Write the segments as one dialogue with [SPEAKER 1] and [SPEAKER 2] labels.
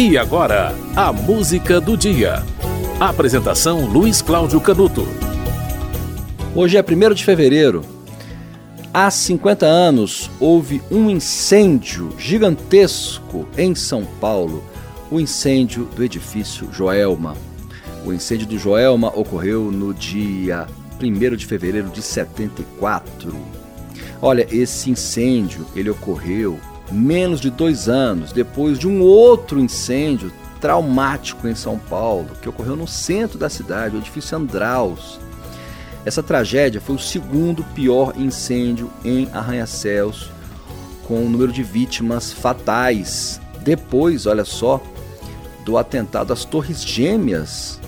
[SPEAKER 1] E agora, a música do dia. Apresentação Luiz Cláudio Canuto.
[SPEAKER 2] Hoje é 1 de fevereiro. Há 50 anos houve um incêndio gigantesco em São Paulo, o incêndio do edifício Joelma. O incêndio do Joelma ocorreu no dia 1 de fevereiro de 74. Olha, esse incêndio ele ocorreu menos de dois anos depois de um outro incêndio traumático em São Paulo, que ocorreu no centro da cidade, o edifício Andraus. Essa tragédia foi o segundo pior incêndio em Arranha-Céus, com um número de vítimas fatais. Depois, olha só, do atentado às Torres Gêmeas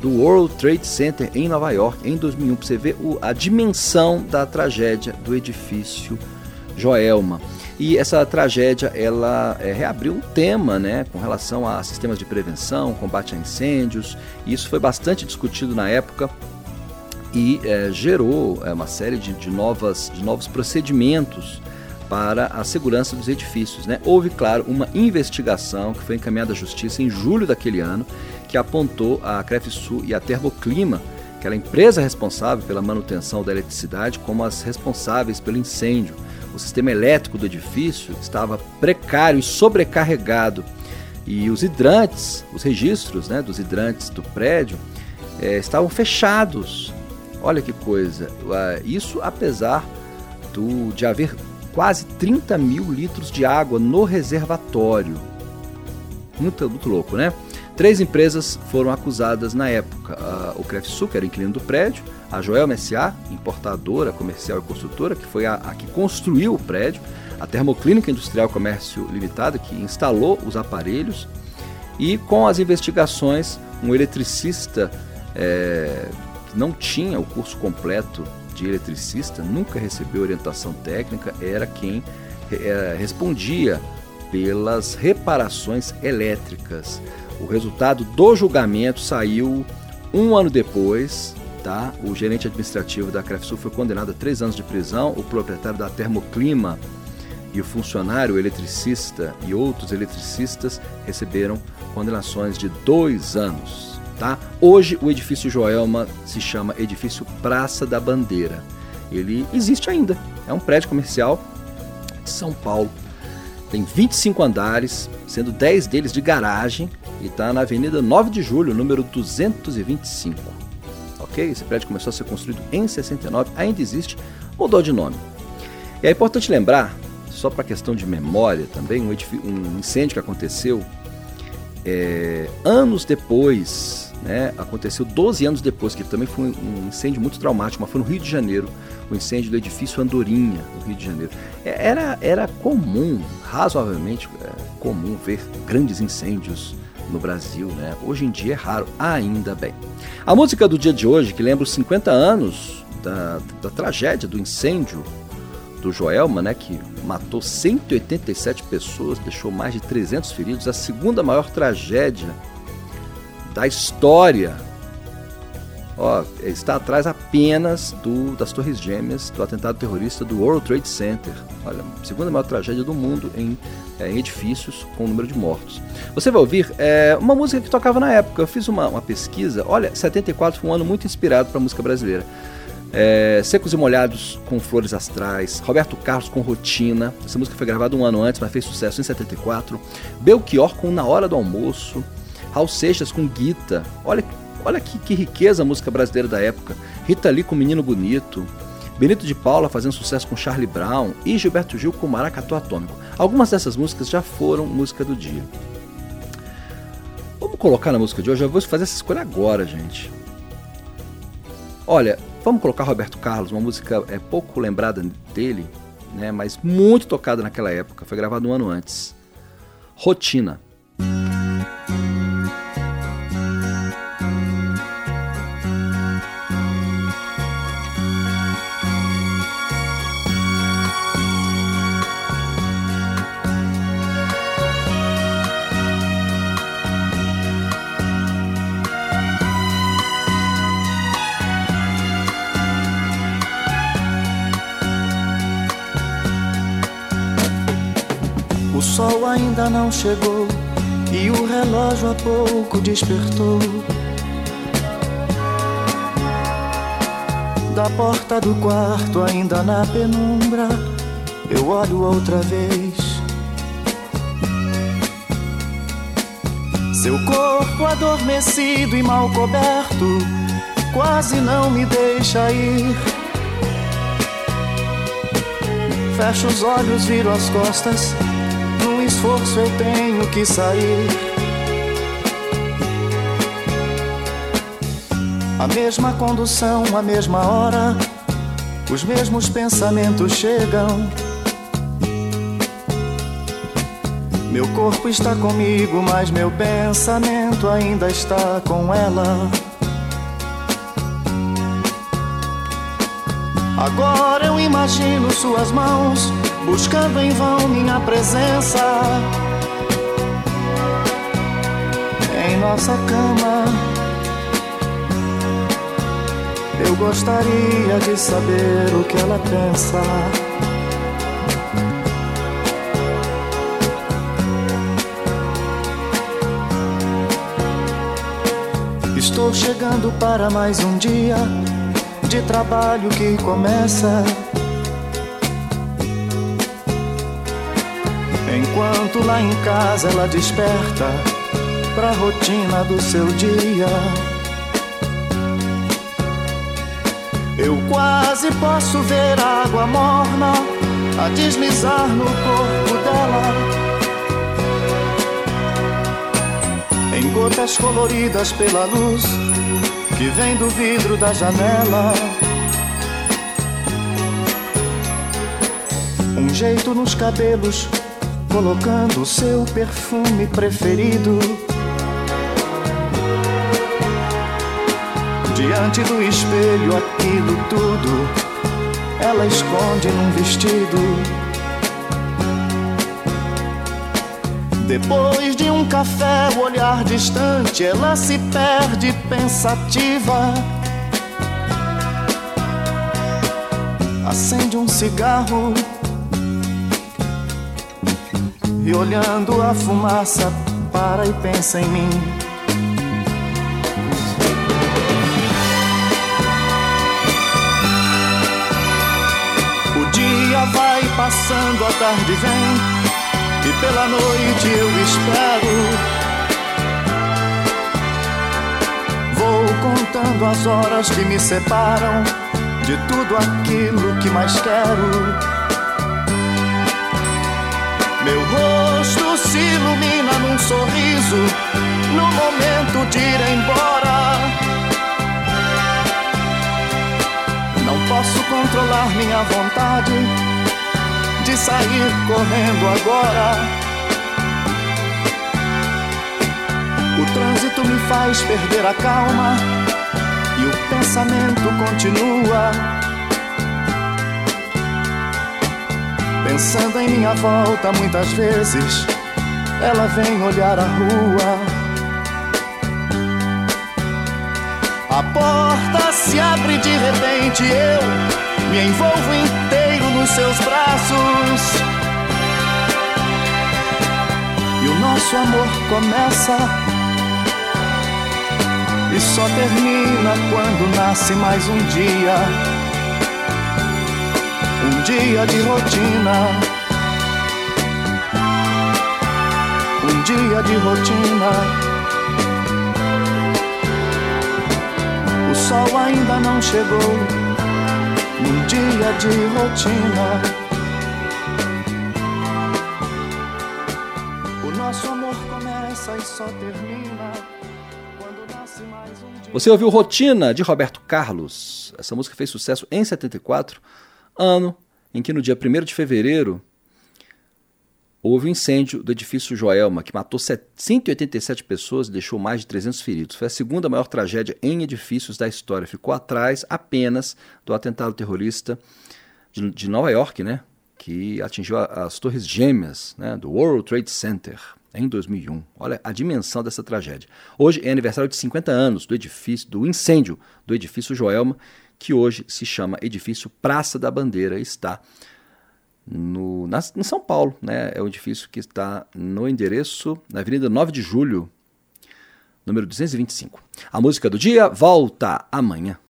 [SPEAKER 2] do World Trade Center em Nova York em 2001. Para você ver a dimensão da tragédia do edifício Joelma. E essa tragédia ela é, reabriu um tema né, com relação a sistemas de prevenção, combate a incêndios. Isso foi bastante discutido na época e é, gerou é, uma série de, de, novas, de novos procedimentos para a segurança dos edifícios. Né? Houve, claro, uma investigação que foi encaminhada à Justiça em julho daquele ano, que apontou a Crefsul e a Termoclima, aquela empresa responsável pela manutenção da eletricidade, como as responsáveis pelo incêndio o sistema elétrico do edifício estava precário e sobrecarregado e os hidrantes, os registros né, dos hidrantes do prédio é, estavam fechados. Olha que coisa! Isso apesar do, de haver quase 30 mil litros de água no reservatório. Muito, muito louco, né? Três empresas foram acusadas na época: o Crefsul, que era inquilino do prédio, a Joel MSA, importadora, comercial e construtora, que foi a, a que construiu o prédio, a Termoclínica Industrial Comércio Limitada, que instalou os aparelhos, e com as investigações, um eletricista é, que não tinha o curso completo de eletricista, nunca recebeu orientação técnica, era quem é, respondia pelas reparações elétricas. O resultado do julgamento saiu um ano depois, Tá? O gerente administrativo da Crefsul foi condenado a três anos de prisão. O proprietário da Termoclima e o funcionário eletricista e outros eletricistas receberam condenações de dois anos. Tá? Hoje o edifício Joelma se chama Edifício Praça da Bandeira. Ele existe ainda. É um prédio comercial de São Paulo. Tem 25 andares, sendo 10 deles de garagem, e está na Avenida 9 de Julho, número 225 ok? Esse prédio começou a ser construído em 69, ainda existe, mudou de nome. E é importante lembrar, só para questão de memória também, um, um incêndio que aconteceu é, anos depois, né, aconteceu 12 anos depois, que também foi um incêndio muito traumático, mas foi no Rio de Janeiro, o incêndio do edifício Andorinha, no Rio de Janeiro. É, era, era comum, razoavelmente é, comum, ver grandes incêndios no Brasil, né? Hoje em dia é raro, ainda bem. A música do dia de hoje, que lembra os 50 anos da, da tragédia do incêndio do Joelma, né, que matou 187 pessoas, deixou mais de 300 feridos, a segunda maior tragédia da história ó, está atrás apenas do, das Torres Gêmeas, do atentado terrorista do World Trade Center. Olha, segunda maior tragédia do mundo em, é, em edifícios com número de mortos. Você vai ouvir é, uma música que tocava na época. Eu fiz uma, uma pesquisa. Olha, 74 foi um ano muito inspirado para a música brasileira. É, Secos e Molhados com Flores Astrais, Roberto Carlos com Rotina, essa música foi gravada um ano antes, mas fez sucesso em 74. Belchior com Na Hora do Almoço, Raul Seixas com Guita, olha Olha que, que riqueza a música brasileira da época. Rita Lee com Menino Bonito, Benito de Paula fazendo sucesso com Charlie Brown e Gilberto Gil com Maracatu Atômico. Algumas dessas músicas já foram música do dia. Vamos colocar na música de hoje, eu vou fazer essa escolha agora, gente. Olha, vamos colocar Roberto Carlos, uma música é pouco lembrada dele, né, mas muito tocada naquela época, foi gravado um ano antes. Rotina.
[SPEAKER 3] Sol ainda não chegou, e o relógio há pouco despertou. Da porta do quarto, ainda na penumbra, eu olho outra vez. Seu corpo adormecido e mal coberto, quase não me deixa ir. Fecho os olhos, viro as costas. Esforço eu tenho que sair. A mesma condução, a mesma hora, os mesmos pensamentos chegam. Meu corpo está comigo, mas meu pensamento ainda está com ela. Agora eu imagino suas mãos buscando em vão minha presença em nossa cama. Eu gostaria de saber o que ela pensa. Estou chegando para mais um dia de trabalho que começa. Enquanto lá em casa ela desperta pra rotina do seu dia. Eu quase posso ver água morna a deslizar no corpo dela. Em gotas coloridas pela luz que vem do vidro da janela. Um jeito nos cabelos, colocando o seu perfume preferido. Diante do espelho, aquilo tudo ela esconde num vestido. Depois de um café, o olhar distante, ela se perde pensativa. Acende um cigarro e olhando a fumaça, para e pensa em mim. O dia vai passando, a tarde vem e pela noite eu espero. Vou contando as horas que me separam de tudo aquilo que mais quero. Meu rosto se ilumina num sorriso no momento de ir embora. Não posso controlar minha vontade de sair correndo agora. O trânsito me faz perder a calma e o pensamento continua. Pensando em minha volta muitas vezes, ela vem olhar a rua. A porta se abre de repente, eu me envolvo inteiro nos seus braços. E o nosso amor começa e só termina quando nasce mais um dia. Um dia de rotina. Um dia de rotina. O sol ainda não chegou num dia de rotina. O nosso amor começa e só termina um.
[SPEAKER 2] Você ouviu Rotina de Roberto Carlos. Essa música fez sucesso em 74, ano em que no dia 1 de fevereiro Houve um incêndio do edifício Joelma, que matou 187 pessoas e deixou mais de 300 feridos. Foi a segunda maior tragédia em edifícios da história. Ficou atrás apenas do atentado terrorista de, de Nova York, né? que atingiu a, as torres gêmeas né? do World Trade Center em 2001. Olha a dimensão dessa tragédia. Hoje é aniversário de 50 anos do edifício, do incêndio do edifício Joelma, que hoje se chama Edifício Praça da Bandeira está no, na, em São Paulo. Né? É um edifício que está no endereço na Avenida 9 de Julho, número 225. A música do dia volta amanhã.